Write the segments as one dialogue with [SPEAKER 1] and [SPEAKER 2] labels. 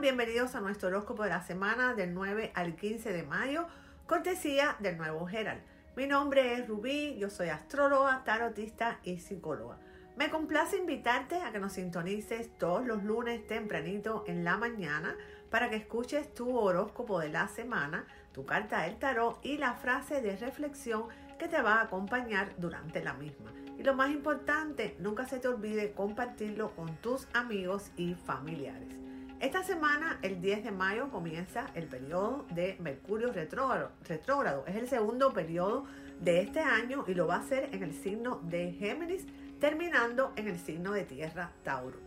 [SPEAKER 1] bienvenidos a nuestro horóscopo de la semana del 9 al 15 de mayo, cortesía del nuevo Herald. Mi nombre es Rubí, yo soy astróloga, tarotista y psicóloga. Me complace invitarte a que nos sintonices todos los lunes tempranito en la mañana para que escuches tu horóscopo de la semana, tu carta del tarot y la frase de reflexión que te va a acompañar durante la misma. Y lo más importante, nunca se te olvide compartirlo con tus amigos y familiares. Esta semana, el 10 de mayo, comienza el periodo de Mercurio retrógrado. Es el segundo periodo de este año y lo va a hacer en el signo de Géminis, terminando en el signo de Tierra Tauro.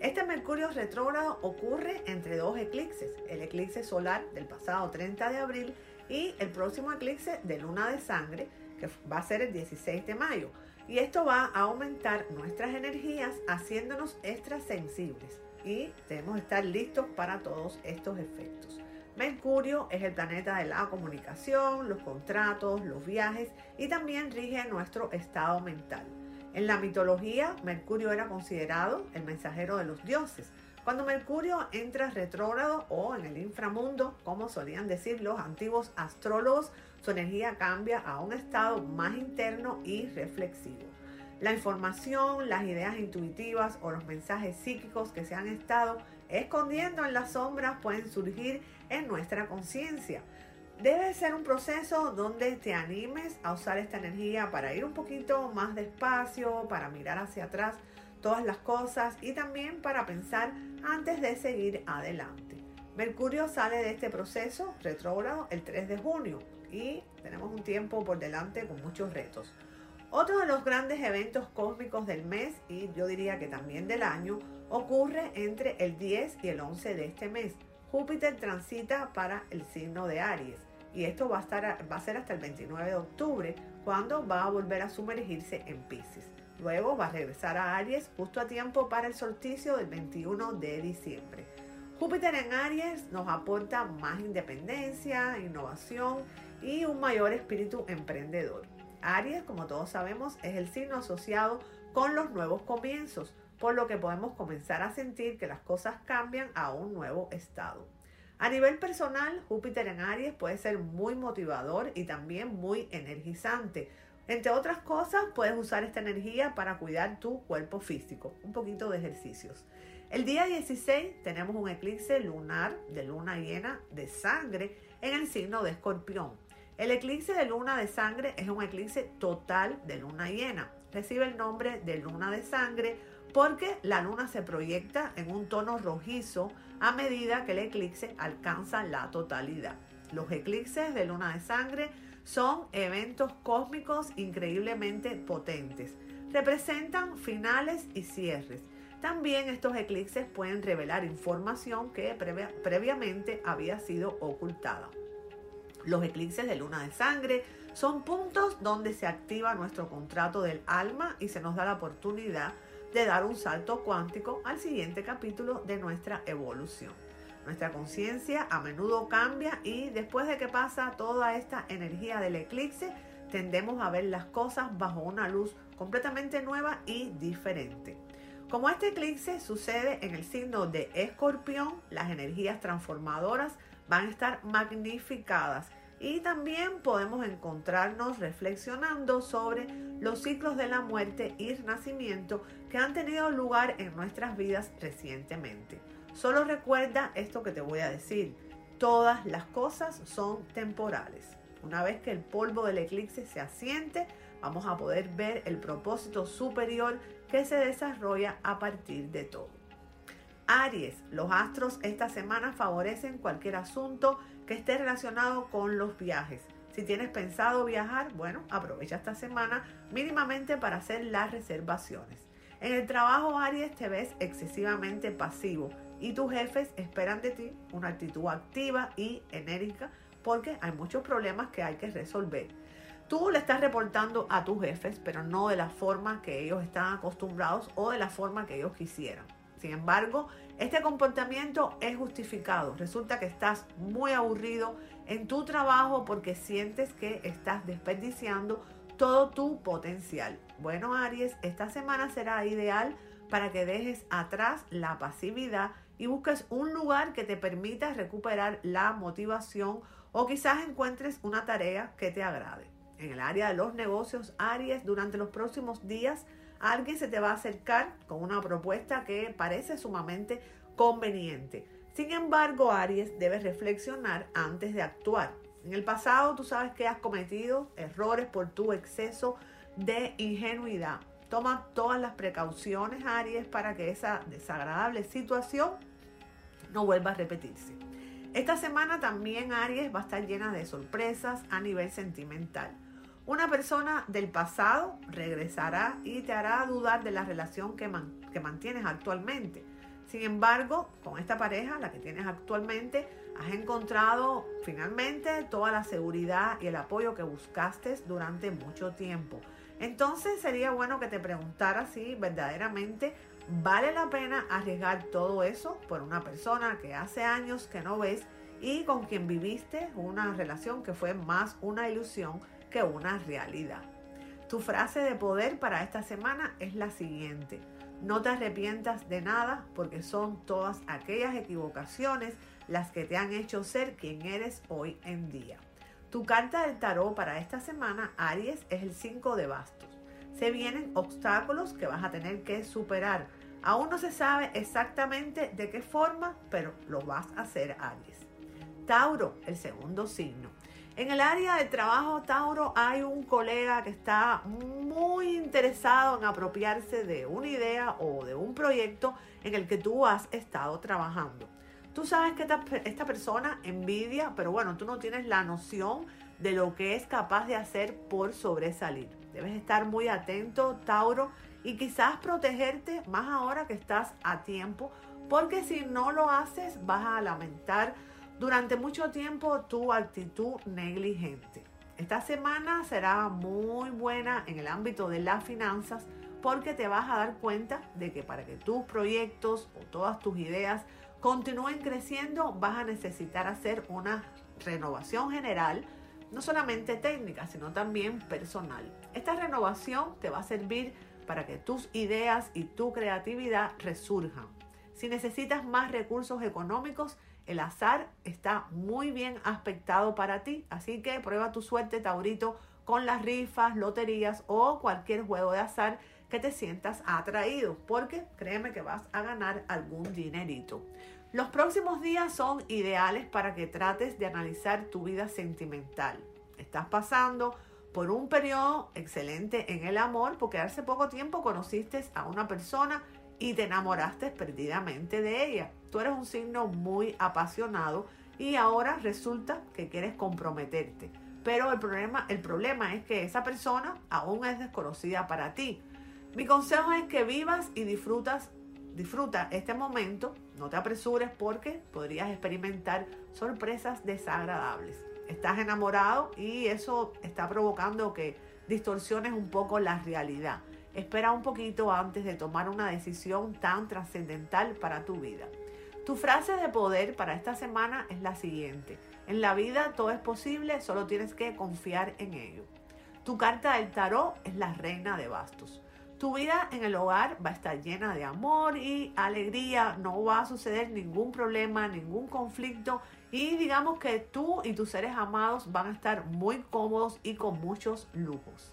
[SPEAKER 1] Este Mercurio retrógrado ocurre entre dos eclipses, el eclipse solar del pasado 30 de abril y el próximo eclipse de luna de sangre, que va a ser el 16 de mayo. Y esto va a aumentar nuestras energías haciéndonos extrasensibles y debemos estar listos para todos estos efectos. Mercurio es el planeta de la comunicación, los contratos, los viajes y también rige nuestro estado mental. En la mitología, Mercurio era considerado el mensajero de los dioses. Cuando Mercurio entra retrógrado o en el inframundo, como solían decir los antiguos astrólogos, su energía cambia a un estado más interno y reflexivo. La información, las ideas intuitivas o los mensajes psíquicos que se han estado escondiendo en las sombras pueden surgir en nuestra conciencia. Debe ser un proceso donde te animes a usar esta energía para ir un poquito más despacio, para mirar hacia atrás todas las cosas y también para pensar antes de seguir adelante. Mercurio sale de este proceso retrógrado el 3 de junio y tenemos un tiempo por delante con muchos retos. Otro de los grandes eventos cósmicos del mes y yo diría que también del año ocurre entre el 10 y el 11 de este mes. Júpiter transita para el signo de Aries y esto va a, estar, va a ser hasta el 29 de octubre cuando va a volver a sumergirse en Pisces. Luego va a regresar a Aries justo a tiempo para el solsticio del 21 de diciembre. Júpiter en Aries nos aporta más independencia, innovación y un mayor espíritu emprendedor. Aries, como todos sabemos, es el signo asociado con los nuevos comienzos, por lo que podemos comenzar a sentir que las cosas cambian a un nuevo estado. A nivel personal, Júpiter en Aries puede ser muy motivador y también muy energizante. Entre otras cosas, puedes usar esta energía para cuidar tu cuerpo físico, un poquito de ejercicios. El día 16 tenemos un eclipse lunar de luna llena de sangre en el signo de Escorpión. El eclipse de luna de sangre es un eclipse total de luna llena. Recibe el nombre de luna de sangre porque la luna se proyecta en un tono rojizo a medida que el eclipse alcanza la totalidad. Los eclipses de luna de sangre son eventos cósmicos increíblemente potentes. Representan finales y cierres. También estos eclipses pueden revelar información que previamente había sido ocultada. Los eclipses de luna de sangre son puntos donde se activa nuestro contrato del alma y se nos da la oportunidad de dar un salto cuántico al siguiente capítulo de nuestra evolución. Nuestra conciencia a menudo cambia y después de que pasa toda esta energía del eclipse, tendemos a ver las cosas bajo una luz completamente nueva y diferente. Como este eclipse sucede en el signo de escorpión, las energías transformadoras van a estar magnificadas y también podemos encontrarnos reflexionando sobre los ciclos de la muerte y renacimiento que han tenido lugar en nuestras vidas recientemente. Solo recuerda esto que te voy a decir. Todas las cosas son temporales. Una vez que el polvo del eclipse se asiente, vamos a poder ver el propósito superior que se desarrolla a partir de todo. Aries, los astros esta semana favorecen cualquier asunto que esté relacionado con los viajes. Si tienes pensado viajar, bueno, aprovecha esta semana mínimamente para hacer las reservaciones. En el trabajo, Aries, te ves excesivamente pasivo y tus jefes esperan de ti una actitud activa y enérgica porque hay muchos problemas que hay que resolver. Tú le estás reportando a tus jefes, pero no de la forma que ellos están acostumbrados o de la forma que ellos quisieran. Sin embargo, este comportamiento es justificado. Resulta que estás muy aburrido en tu trabajo porque sientes que estás desperdiciando todo tu potencial. Bueno, Aries, esta semana será ideal para que dejes atrás la pasividad y busques un lugar que te permita recuperar la motivación o quizás encuentres una tarea que te agrade. En el área de los negocios, Aries, durante los próximos días, alguien se te va a acercar con una propuesta que parece sumamente conveniente. Sin embargo, Aries, debes reflexionar antes de actuar. En el pasado tú sabes que has cometido errores por tu exceso de ingenuidad. Toma todas las precauciones, Aries, para que esa desagradable situación no vuelva a repetirse. Esta semana también Aries va a estar llena de sorpresas a nivel sentimental. Una persona del pasado regresará y te hará dudar de la relación que, mantienes actualmente. Sin embargo, con esta pareja, la que tienes actualmente, has encontrado finalmente toda la seguridad y el apoyo que buscaste durante mucho tiempo. Entonces sería bueno que te preguntaras si verdaderamente vale la pena arriesgar todo eso por una persona que hace años que no ves y con quien viviste una relación que fue más una ilusión que una realidad. Tu frase de poder para esta semana es la siguiente. No te arrepientas de nada porque son todas aquellas equivocaciones las que te han hecho ser quien eres hoy en día. Tu carta del tarot para esta semana, Aries, es el 5 de bastos. Se vienen obstáculos que vas a tener que superar. Aún no se sabe exactamente de qué forma, pero lo vas a hacer, Aries. Tauro, el segundo signo. En el área de trabajo, Tauro, hay un colega que está muy interesado en apropiarse de una idea o de un proyecto en el que tú has estado trabajando. Tú sabes que esta, persona envidia, pero bueno, tú no tienes la noción de lo que es capaz de hacer por sobresalir. Debes estar muy atento, Tauro, y quizás protegerte más ahora que estás a tiempo, porque si no lo haces vas a lamentar durante mucho tiempo tu actitud negligente. Esta semana será muy buena en el ámbito de las finanzas porque te vas a dar cuenta de que para que tus proyectos o todas tus ideas continúen creciendo vas a necesitar hacer una renovación general, no solamente técnica, sino también personal. Esta renovación te va a servir para que tus ideas y tu creatividad resurjan. Si necesitas más recursos económicos, el azar está muy bien aspectado para ti, así que prueba tu suerte, Taurito, con las rifas, loterías o cualquier juego de azar que te sientas atraído, porque créeme que vas a ganar algún dinerito. Los próximos días son ideales para que trates de analizar tu vida sentimental. Estás pasando por un periodo excelente en el amor porque hace poco tiempo conociste a una persona y te enamoraste perdidamente de ella. Tú eres un signo muy apasionado y ahora resulta que quieres comprometerte. Pero el problema, el problema es que esa persona aún es desconocida para ti. Mi consejo es que vivas y disfrutas, disfruta este momento, no te apresures porque podrías experimentar sorpresas desagradables. Estás enamorado y eso está provocando que distorsiones un poco la realidad. Espera un poquito antes de tomar una decisión tan trascendental para tu vida. Tu frase de poder para esta semana es la siguiente. En la vida todo es posible, solo tienes que confiar en ello. Tu carta del tarot es la reina de bastos. Tu vida en el hogar va a estar llena de amor y alegría, no va a suceder ningún problema, ningún conflicto y digamos que tú y tus seres amados van a estar muy cómodos y con muchos lujos.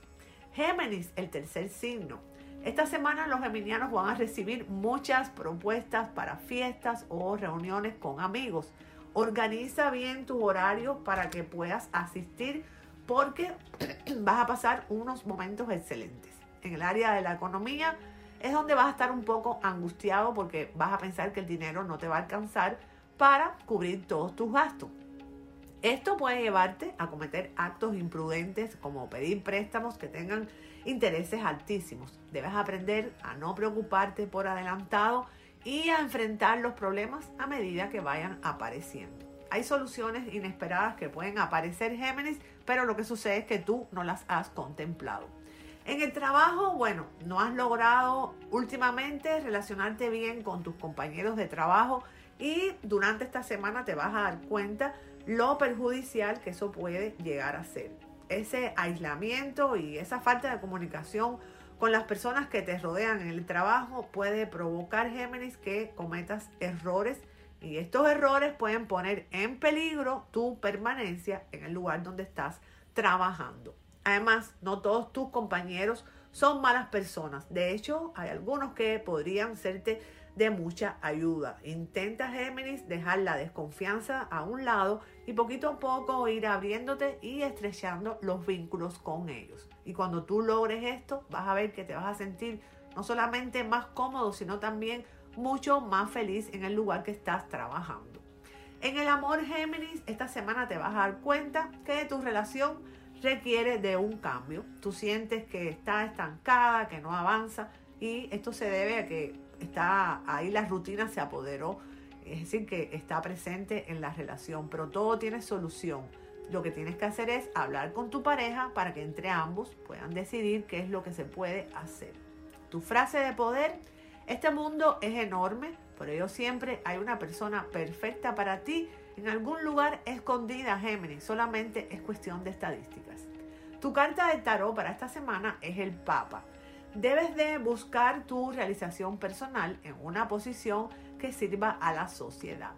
[SPEAKER 1] Géminis, el tercer signo. Esta semana los geminianos van a recibir muchas propuestas para fiestas o reuniones con amigos. Organiza bien tu horario para que puedas asistir porque vas a pasar unos momentos excelentes. En el área de la economía es donde vas a estar un poco angustiado porque vas a pensar que el dinero no te va a alcanzar para cubrir todos tus gastos. Esto puede llevarte a cometer actos imprudentes como pedir préstamos que tengan intereses altísimos. Debes aprender a no preocuparte por adelantado y a enfrentar los problemas a medida que vayan apareciendo. Hay soluciones inesperadas que pueden aparecer Géminis, pero lo que sucede es que tú no las has contemplado. En el trabajo, bueno, no has logrado últimamente relacionarte bien con tus compañeros de trabajo y durante esta semana te vas a dar cuenta lo perjudicial que eso puede llegar a ser. Ese aislamiento y esa falta de comunicación con las personas que te rodean en el trabajo puede provocar Géminis que cometas errores y estos errores pueden poner en peligro tu permanencia en el lugar donde estás trabajando. Además, no todos tus compañeros son malas personas. De hecho, hay algunos que podrían serte de mucha ayuda. Intenta Géminis dejar la desconfianza a un lado y poquito a poco ir abriéndote y estrechando los vínculos con ellos. Y cuando tú logres esto, vas a ver que te vas a sentir no solamente más cómodo, sino también mucho más feliz en el lugar que estás trabajando. En el amor Géminis, esta semana te vas a dar cuenta que tu relación requiere de un cambio. Tú sientes que está estancada, que no avanza y esto se debe a que está ahí la rutina se apoderó, es decir, que está presente en la relación, pero todo tiene solución. Lo que tienes que hacer es hablar con tu pareja para que entre ambos puedan decidir qué es lo que se puede hacer. Tu frase de poder, este mundo es enorme, por ello siempre hay una persona perfecta para ti en algún lugar escondida, Géminis, solamente es cuestión de estadísticas. Tu carta de tarot para esta semana es el Papa debes de buscar tu realización personal en una posición que sirva a la sociedad.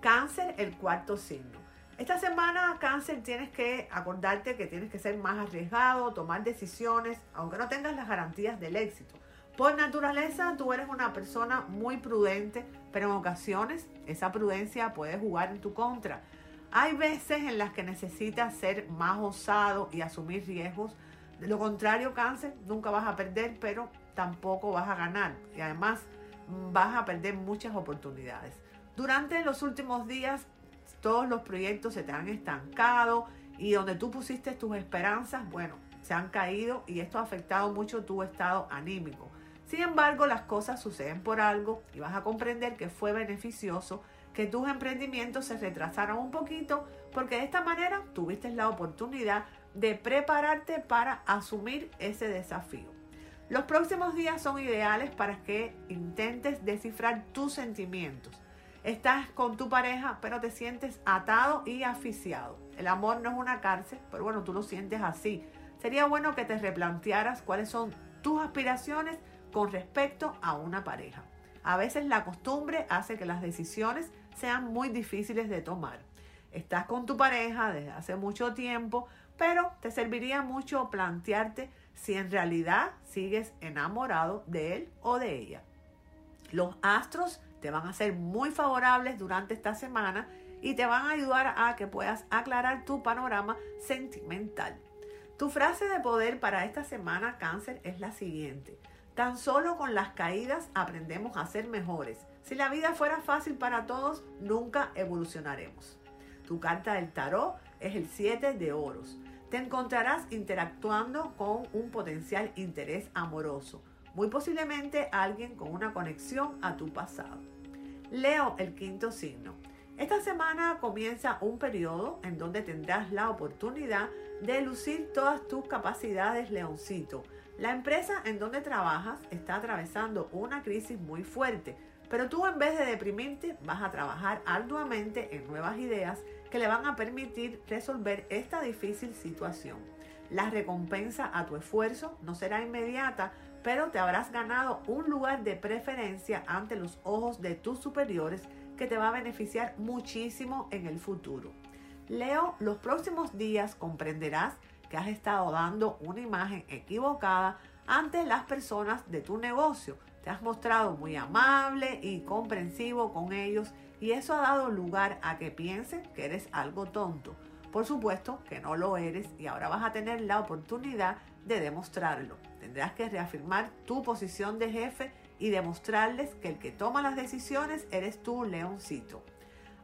[SPEAKER 1] Cáncer, el cuarto signo. Esta semana, cáncer, tienes que acordarte que tienes que ser más arriesgado, tomar decisiones, aunque no tengas las garantías del éxito. Por naturaleza, tú eres una persona muy prudente, pero en ocasiones esa prudencia puede jugar en tu contra. Hay veces en las que necesitas ser más osado y asumir riesgos de lo contrario, cáncer, nunca vas a perder, pero tampoco vas a ganar. Y además vas a perder muchas oportunidades. Durante los últimos días, todos los proyectos se te han estancado y donde tú pusiste tus esperanzas, bueno, se han caído y esto ha afectado mucho tu estado anímico. Sin embargo, las cosas suceden por algo y vas a comprender que fue beneficioso que tus emprendimientos se retrasaran un poquito porque de esta manera tuviste la oportunidad de prepararte para asumir ese desafío. Los próximos días son ideales para que intentes descifrar tus sentimientos. Estás con tu pareja, pero te sientes atado y asfixiado. El amor no es una cárcel, pero bueno, tú lo sientes así. Sería bueno que te replantearas cuáles son tus aspiraciones con respecto a una pareja. A veces la costumbre hace que las decisiones sean muy difíciles de tomar. Estás con tu pareja desde hace mucho tiempo, pero te serviría mucho plantearte si en realidad sigues enamorado de él o de ella. Los astros te van a ser muy favorables durante esta semana y te van a ayudar a que puedas aclarar tu panorama sentimental. Tu frase de poder para esta semana cáncer es la siguiente. Tan solo con las caídas aprendemos a ser mejores. Si la vida fuera fácil para todos, nunca evolucionaremos. Tu carta del tarot es el 7 de oros te encontrarás interactuando con un potencial interés amoroso, muy posiblemente alguien con una conexión a tu pasado. Leo, el quinto signo. Esta semana comienza un periodo en donde tendrás la oportunidad de lucir todas tus capacidades, leoncito. La empresa en donde trabajas está atravesando una crisis muy fuerte, pero tú en vez de deprimirte vas a trabajar arduamente en nuevas ideas que le van a permitir resolver esta difícil situación. La recompensa a tu esfuerzo no será inmediata, pero te habrás ganado un lugar de preferencia ante los ojos de tus superiores que te va a beneficiar muchísimo en el futuro. Leo, los próximos días comprenderás que has estado dando una imagen equivocada ante las personas de tu negocio. Te has mostrado muy amable y comprensivo con ellos y eso ha dado lugar a que piensen que eres algo tonto. Por supuesto que no lo eres y ahora vas a tener la oportunidad de demostrarlo. Tendrás que reafirmar tu posición de jefe y demostrarles que el que toma las decisiones eres tú, leoncito.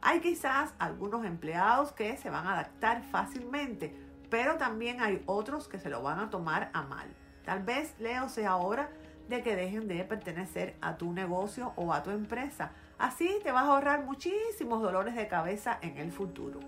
[SPEAKER 1] Hay quizás algunos empleados que se van a adaptar fácilmente, pero también hay otros que se lo van a tomar a mal. Tal vez, Leo, sea hora de que dejen de pertenecer a tu negocio o a tu empresa Así te vas a ahorrar muchísimos dolores de cabeza en el futuro.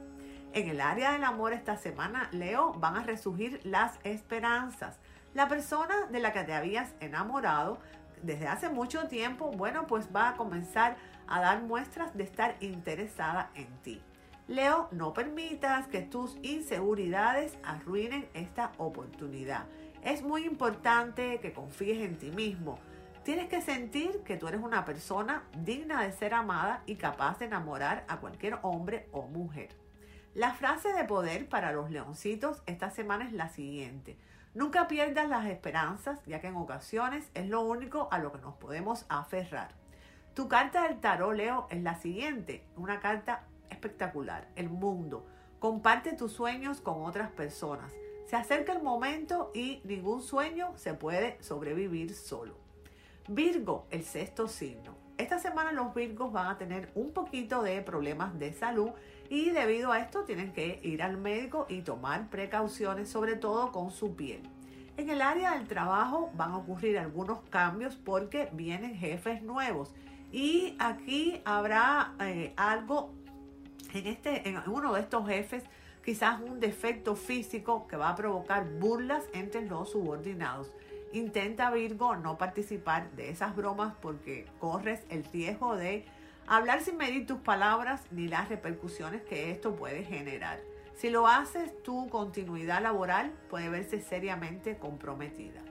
[SPEAKER 1] En el área del amor esta semana, Leo, van a resurgir las esperanzas. La persona de la que te habías enamorado desde hace mucho tiempo, bueno, pues va a comenzar a dar muestras de estar interesada en ti. Leo, no permitas que tus inseguridades arruinen esta oportunidad. Es muy importante que confíes en ti mismo. Tienes que sentir que tú eres una persona digna de ser amada y capaz de enamorar a cualquier hombre o mujer. La frase de poder para los leoncitos esta semana es la siguiente. Nunca pierdas las esperanzas, ya que en ocasiones es lo único a lo que nos podemos aferrar. Tu carta del tarot, Leo, es la siguiente, una carta espectacular, el mundo. Comparte tus sueños con otras personas. Se acerca el momento y ningún sueño se puede sobrevivir solo. Virgo, el sexto signo. Esta semana los Virgos van a tener un poquito de problemas de salud y debido a esto tienen que ir al médico y tomar precauciones, sobre todo con su piel. En el área del trabajo van a ocurrir algunos cambios porque vienen jefes nuevos y aquí habrá eh, algo en, este, en uno de estos jefes, quizás un defecto físico que va a provocar burlas entre los subordinados. Intenta Virgo no participar de esas bromas porque corres el riesgo de hablar sin medir tus palabras ni las repercusiones que esto puede generar. Si lo haces, tu continuidad laboral puede verse seriamente comprometida.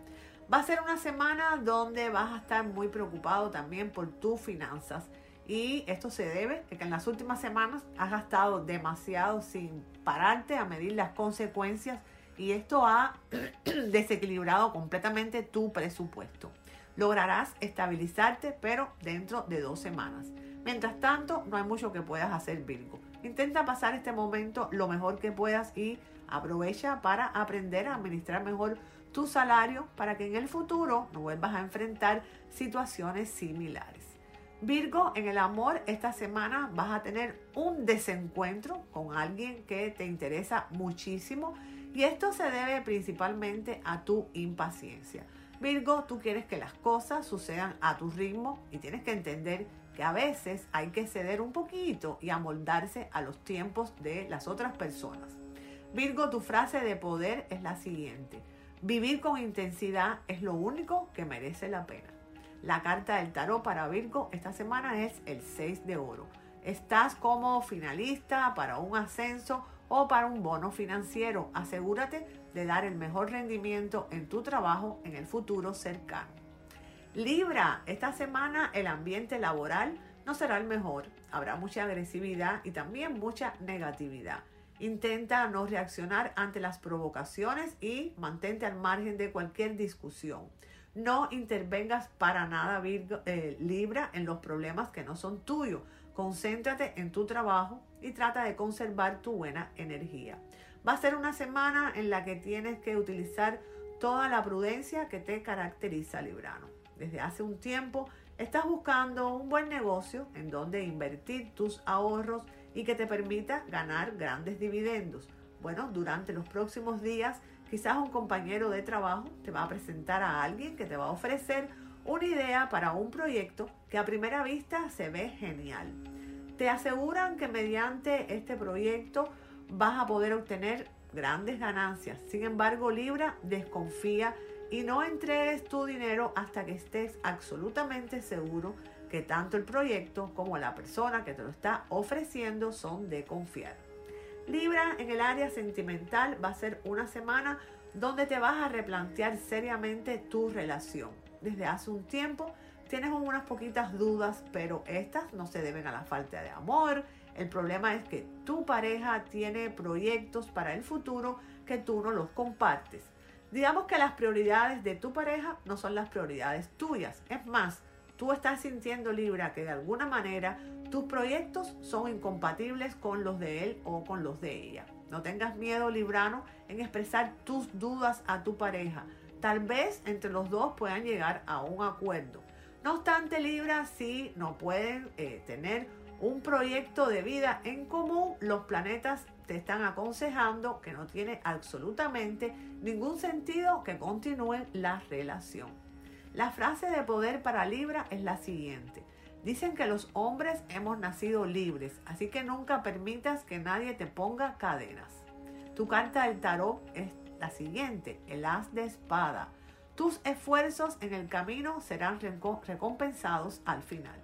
[SPEAKER 1] Va a ser una semana donde vas a estar muy preocupado también por tus finanzas y esto se debe a que en las últimas semanas has gastado demasiado sin pararte a medir las consecuencias y esto ha desequilibrado completamente tu presupuesto. Lograrás estabilizarte, pero dentro de dos semanas. Mientras tanto, no hay mucho que puedas hacer, Virgo. Intenta pasar este momento lo mejor que puedas y aprovecha para aprender a administrar mejor tu salario para que en el futuro no vuelvas a enfrentar situaciones similares. Virgo, en el amor esta semana vas a tener un desencuentro con alguien que te interesa muchísimo y esto se debe principalmente a tu impaciencia. Virgo, tú quieres que las cosas sucedan a tu ritmo y tienes que entender que a veces hay que ceder un poquito y amoldarse a los tiempos de las otras personas. Virgo, tu frase de poder es la siguiente. Vivir con intensidad es lo único que merece la pena. La carta del tarot para Virgo esta semana es el 6 de oro. Estás como finalista para un ascenso o para un bono financiero. Asegúrate de dar el mejor rendimiento en tu trabajo en el futuro cercano. Libra, esta semana el ambiente laboral no será el mejor. Habrá mucha agresividad y también mucha negatividad. Intenta no reaccionar ante las provocaciones y mantente al margen de cualquier discusión. No intervengas para nada, eh, Libra, en los problemas que no son tuyos. Concéntrate en tu trabajo y trata de conservar tu buena energía. Va a ser una semana en la que tienes que utilizar toda la prudencia que te caracteriza, Librano. Desde hace un tiempo estás buscando un buen negocio en donde invertir tus ahorros y que te permita ganar grandes dividendos. Bueno, durante los próximos días Quizás un compañero de trabajo te va a presentar a alguien que te va a ofrecer una idea para un proyecto que a primera vista se ve genial. Te aseguran que mediante este proyecto vas a poder obtener grandes ganancias. Sin embargo, Libra desconfía y no entregues tu dinero hasta que estés absolutamente seguro que tanto el proyecto como la persona que te lo está ofreciendo son de confiar. Libra, en el área sentimental va a ser una semana donde te vas a replantear seriamente tu relación. Desde hace un tiempo tienes unas poquitas dudas, pero estas no se deben a la falta de amor. El problema es que tu pareja tiene proyectos para el futuro que tú no los compartes. Digamos que las prioridades de tu pareja no son las prioridades tuyas. Es más, tú estás sintiendo Libra que de alguna manera tus proyectos son incompatibles con los de él o con los de ella. No tengas miedo, Librano, en expresar tus dudas a tu pareja. Tal vez entre los dos puedan llegar a un acuerdo. No obstante, Libra, si no pueden eh, tener un proyecto de vida en común, los planetas te están aconsejando que no tiene absolutamente ningún sentido que continúe la relación. La frase de poder para Libra es la siguiente. Dicen que los hombres hemos nacido libres, así que nunca permitas que nadie te ponga cadenas. Tu carta del tarot es la siguiente, el as de espada. Tus esfuerzos en el camino serán recompensados al final.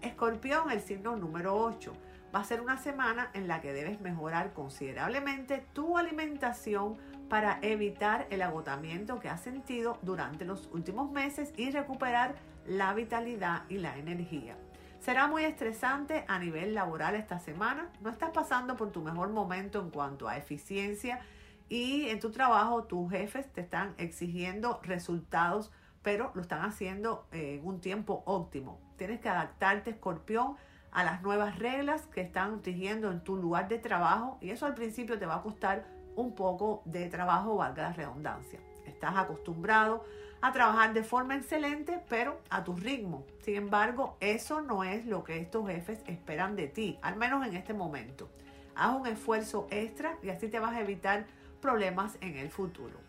[SPEAKER 1] Escorpión, el signo número 8. Va a ser una semana en la que debes mejorar considerablemente tu alimentación para evitar el agotamiento que has sentido durante los últimos meses y recuperar la vitalidad y la energía. Será muy estresante a nivel laboral esta semana. No estás pasando por tu mejor momento en cuanto a eficiencia y en tu trabajo tus jefes te están exigiendo resultados, pero lo están haciendo en un tiempo óptimo. Tienes que adaptarte, escorpión, a las nuevas reglas que están rigiendo en tu lugar de trabajo y eso al principio te va a costar un poco de trabajo, valga la redundancia. Estás acostumbrado a trabajar de forma excelente, pero a tu ritmo. Sin embargo, eso no es lo que estos jefes esperan de ti, al menos en este momento. Haz un esfuerzo extra y así te vas a evitar problemas en el futuro.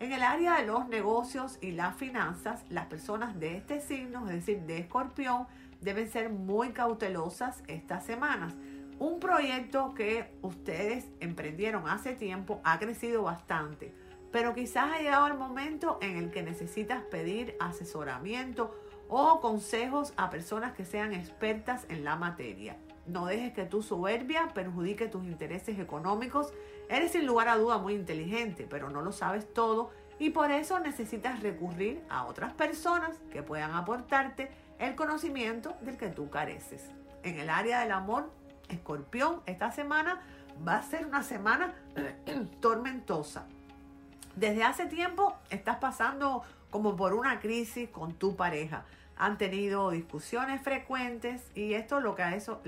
[SPEAKER 1] En el área de los negocios y las finanzas, las personas de este signo, es decir, de escorpión, deben ser muy cautelosas estas semanas. Un proyecto que ustedes emprendieron hace tiempo ha crecido bastante, pero quizás ha llegado el momento en el que necesitas pedir asesoramiento o consejos a personas que sean expertas en la materia. No dejes que tu soberbia perjudique tus intereses económicos. Eres sin lugar a duda muy inteligente, pero no lo sabes todo y por eso necesitas recurrir a otras personas que puedan aportarte el conocimiento del que tú careces. En el área del amor, escorpión, esta semana va a ser una semana tormentosa. Desde hace tiempo estás pasando como por una crisis con tu pareja. Han tenido discusiones frecuentes y esto lo que ha hecho,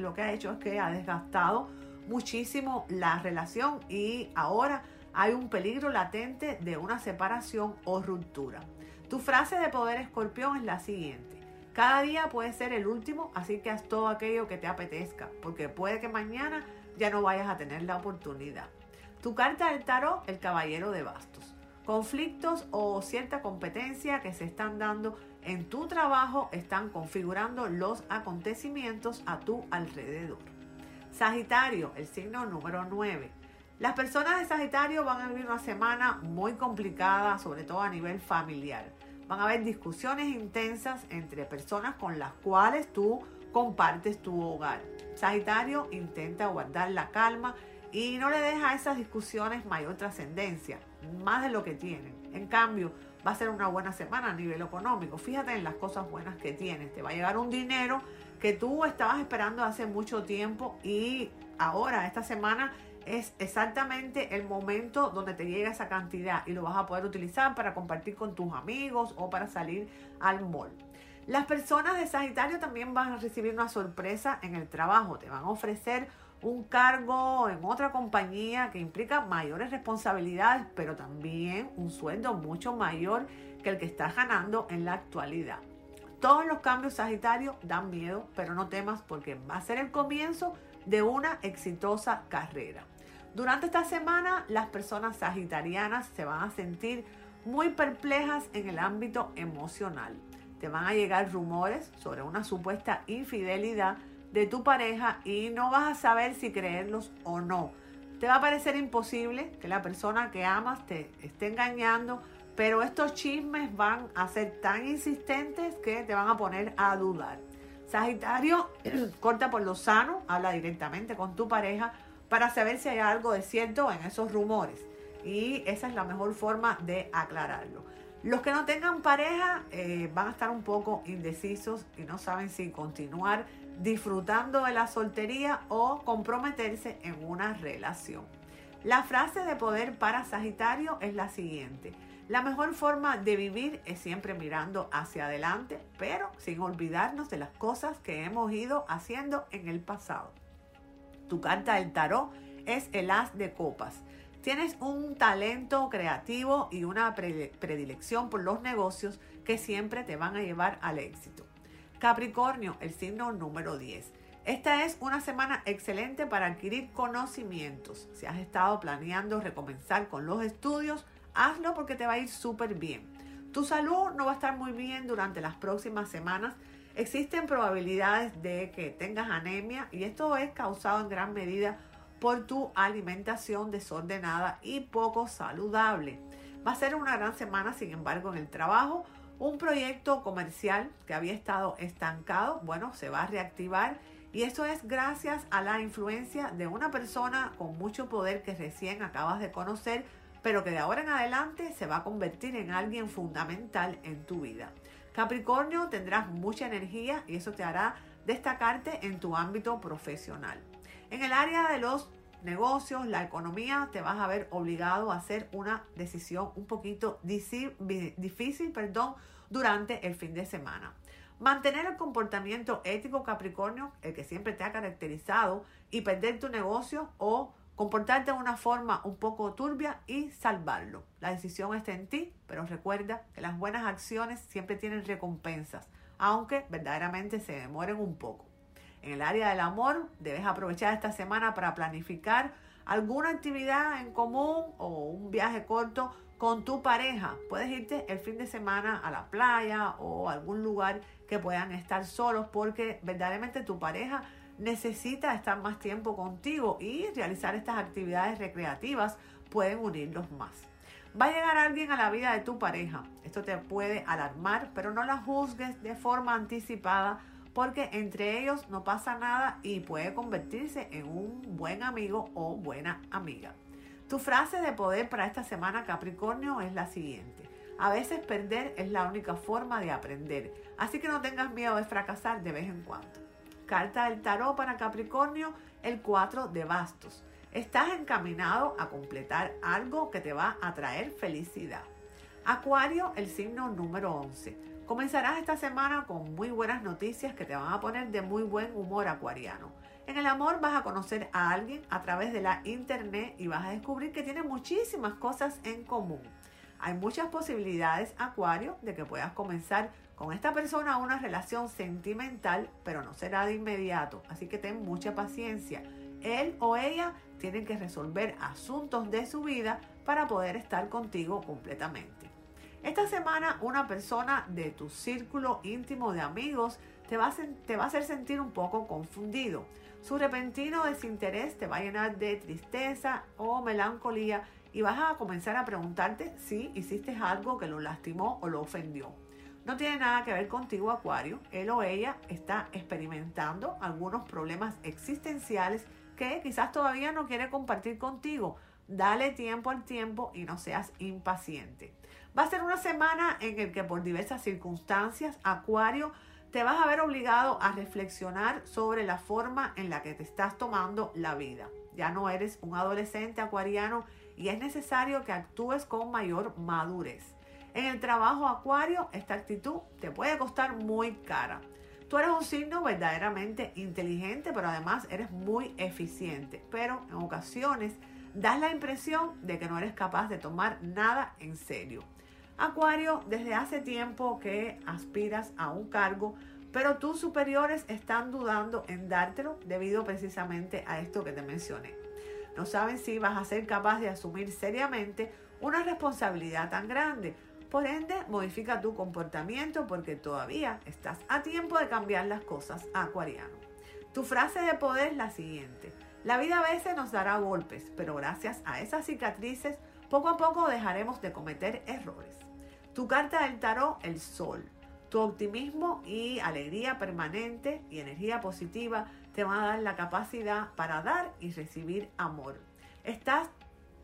[SPEAKER 1] es que ha desgastado muchísimo la relación y ahora hay un peligro latente de una separación o ruptura. Tu frase de poder escorpión es la siguiente. Cada día puede ser el último, así que haz todo aquello que te apetezca, porque puede que mañana ya no vayas a tener la oportunidad. Tu carta del tarot, el caballero de bastos. Conflictos o cierta competencia que se están dando en tu trabajo están configurando los acontecimientos a tu alrededor. Sagitario, el signo número 9. Las personas de Sagitario van a vivir una semana muy complicada, sobre todo a nivel familiar van a haber discusiones intensas entre personas con las cuales tú compartes tu hogar. Sagitario intenta guardar la calma y no le deja a esas discusiones mayor trascendencia, más de lo que tienen. En cambio, va a ser una buena semana a nivel económico. Fíjate en las cosas buenas que tienes. Te va a llegar un dinero que tú estabas esperando hace mucho tiempo y ahora, esta semana, es exactamente el momento donde te llega esa cantidad y lo vas a poder utilizar para compartir con tus amigos o para salir al mall. Las personas de Sagitario también van a recibir una sorpresa en el trabajo, te van a ofrecer un cargo en otra compañía que implica mayores responsabilidades, pero también un sueldo mucho mayor que el que estás ganando en la actualidad. Todos los cambios Sagitario dan miedo, pero no temas porque va a ser el comienzo de una exitosa carrera. Durante esta semana, las personas sagitarianas se van a sentir muy perplejas en el ámbito emocional. Te van a llegar rumores sobre una supuesta infidelidad de tu pareja y no vas a saber si creerlos o no. Te va a parecer imposible que la persona que amas te esté engañando, pero estos chismes van a ser tan insistentes que te van a poner a dudar. Sagitario, corta por lo sano, habla directamente con tu pareja para saber si hay algo de cierto en esos rumores. Y esa es la mejor forma de aclararlo. Los que no tengan pareja eh, van a estar un poco indecisos y no saben si continuar disfrutando de la soltería o comprometerse en una relación. La frase de poder para Sagitario es la siguiente. La mejor forma de vivir es siempre mirando hacia adelante, pero sin olvidarnos de las cosas que hemos ido haciendo en el pasado. Tu carta del tarot es el as de copas. Tienes un talento creativo y una predilección por los negocios que siempre te van a llevar al éxito. Capricornio, el signo número 10. Esta es una semana excelente para adquirir conocimientos. Si has estado planeando recomenzar con los estudios, hazlo porque te va a ir súper bien. Tu salud no va a estar muy bien durante las próximas semanas. Existen probabilidades de que tengas anemia y esto es causado en gran medida por tu alimentación desordenada y poco saludable. Va a ser una gran semana, sin embargo, en el trabajo. Un proyecto comercial que había estado estancado, bueno, se va a reactivar y eso es gracias a la influencia de una persona con mucho poder que recién acabas de conocer pero que de ahora en adelante se va a convertir en alguien fundamental en tu vida. Capricornio, tendrás mucha energía y eso te hará destacarte en tu ámbito profesional. En el área de los negocios, la economía, te vas a ver obligado a hacer una decisión un poquito difícil perdón, durante el fin de semana. Mantener el comportamiento ético Capricornio, el que siempre te ha caracterizado, y perder tu negocio o comportarte de una forma un poco turbia y salvarlo. La decisión está en ti, pero recuerda que las buenas acciones siempre tienen recompensas, aunque verdaderamente se demoren un poco. En el área del amor, debes aprovechar esta semana para planificar alguna actividad en común o un viaje corto con tu pareja. Puedes irte el fin de semana a la playa o algún lugar que puedan estar solos porque verdaderamente tu pareja necesita estar más tiempo contigo y realizar estas actividades recreativas pueden unirlos más. Va a llegar alguien a la vida de tu pareja. Esto te puede alarmar, pero no la juzgues de forma anticipada porque entre ellos no pasa nada y puede convertirse en un buen amigo o buena amiga. Tu frase de poder para esta semana Capricornio es la siguiente. A veces perder es la única forma de aprender, así que no tengas miedo de fracasar de vez en cuando. Carta del tarot para Capricornio, el 4 de bastos. Estás encaminado a completar algo que te va a traer felicidad. Acuario, el signo número 11. Comenzarás esta semana con muy buenas noticias que te van a poner de muy buen humor acuariano. En el amor vas a conocer a alguien a través de la internet y vas a descubrir que tiene muchísimas cosas en común. Hay muchas posibilidades, Acuario, de que puedas comenzar con esta persona una relación sentimental, pero no será de inmediato, así que ten mucha paciencia. Él o ella tienen que resolver asuntos de su vida para poder estar contigo completamente. Esta semana una persona de tu círculo íntimo de amigos te va, a, te va a hacer sentir un poco confundido. Su repentino desinterés te va a llenar de tristeza o melancolía y vas a comenzar a preguntarte si hiciste algo que lo lastimó o lo ofendió. No tiene nada que ver contigo, Acuario. Él o ella está experimentando algunos problemas existenciales que quizás todavía no quiere compartir contigo. Dale tiempo al tiempo y no seas impaciente. Va a ser una semana en la que por diversas circunstancias, Acuario, te vas a ver obligado a reflexionar sobre la forma en la que te estás tomando la vida. Ya no eres un adolescente acuariano y es necesario que actúes con mayor madurez. En el trabajo acuario, esta actitud te puede costar muy cara. Tú eres un signo verdaderamente inteligente, pero además eres muy eficiente. Pero en ocasiones das la impresión de que no eres capaz de tomar nada en serio. Acuario, desde hace tiempo que aspiras a un cargo, pero tus superiores están dudando en dártelo debido precisamente a esto que te mencioné. No saben si vas a ser capaz de asumir seriamente una responsabilidad tan grande por ende, modifica tu comportamiento porque todavía estás a tiempo de cambiar las cosas, acuariano. Tu frase de poder es la siguiente. La vida a veces nos dará golpes, pero gracias a esas cicatrices, poco a poco dejaremos de cometer errores. Tu carta del tarot, el sol. Tu optimismo y alegría permanente y energía positiva te van a dar la capacidad para dar y recibir amor. Estás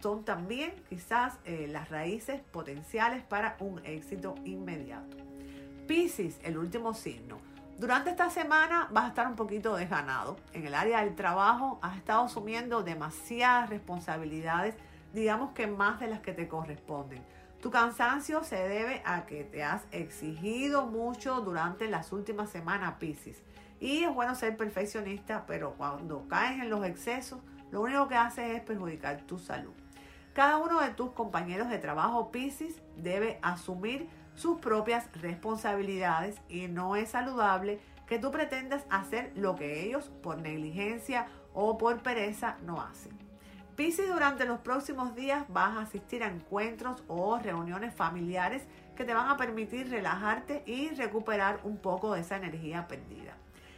[SPEAKER 1] son también quizás eh, las raíces potenciales para un éxito inmediato. Piscis, el último signo. Durante esta semana vas a estar un poquito desganado. En el área del trabajo has estado asumiendo demasiadas responsabilidades, digamos que más de las que te corresponden. Tu cansancio se debe a que te has exigido mucho durante las últimas semanas, Piscis. Y es bueno ser perfeccionista, pero cuando caes en los excesos, lo único que haces es perjudicar tu salud. Cada uno de tus compañeros de trabajo Pisces debe asumir sus propias responsabilidades y no es saludable que tú pretendas hacer lo que ellos por negligencia o por pereza no hacen. Pisces durante los próximos días vas a asistir a encuentros o reuniones familiares que te van a permitir relajarte y recuperar un poco de esa energía perdida.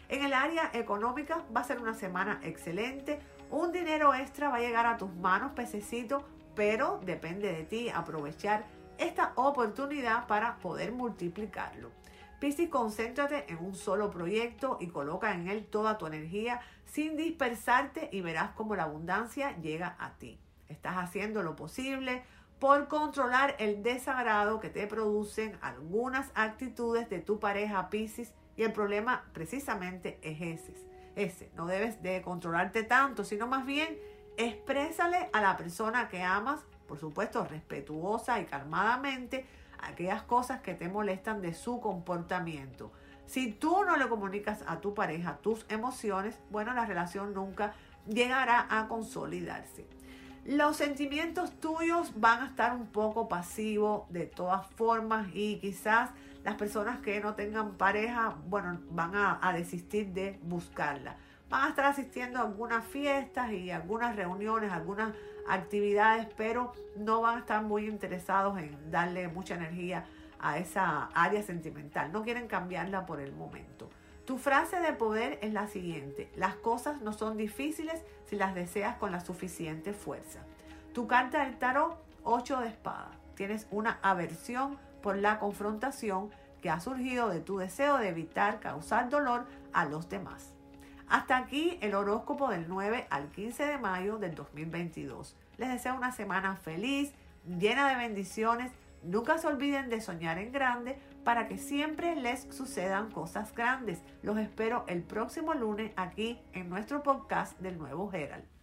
[SPEAKER 1] En el área económica va a ser una semana excelente, un dinero extra va a llegar a tus manos, pececito, pero depende de ti aprovechar esta oportunidad para poder multiplicarlo. Piscis, concéntrate en un solo proyecto y coloca en él toda tu energía sin dispersarte y verás cómo la abundancia llega a ti. Estás haciendo lo posible por controlar el desagrado que te producen algunas actitudes de tu pareja Pisces y el problema precisamente es ese. Ese, no debes de controlarte tanto, sino más bien exprésale a la persona que amas, por supuesto respetuosa y calmadamente, aquellas cosas que te molestan de su comportamiento. Si tú no le comunicas a tu pareja tus emociones, bueno, la relación nunca llegará a consolidarse. Los sentimientos tuyos van a estar un poco pasivos de todas formas y quizás las personas que no tengan pareja, bueno, van a, a desistir de buscarla. Van a estar asistiendo a algunas fiestas y algunas reuniones, algunas actividades, pero no van a estar muy interesados en darle mucha energía a esa área sentimental. No quieren cambiarla por el momento. Tu frase de poder es la siguiente. Las cosas no son difíciles si las deseas con la suficiente fuerza. Tu carta del tarot, 8 de espada. Tienes una aversión por la confrontación que ha surgido de tu deseo de evitar causar dolor a los demás. Hasta aquí el horóscopo del 9 al 15 de mayo del 2022. Les deseo una semana feliz, llena de bendiciones. Nunca se olviden de soñar en grande para que siempre les sucedan cosas grandes. Los espero el próximo lunes aquí en nuestro podcast del nuevo Herald.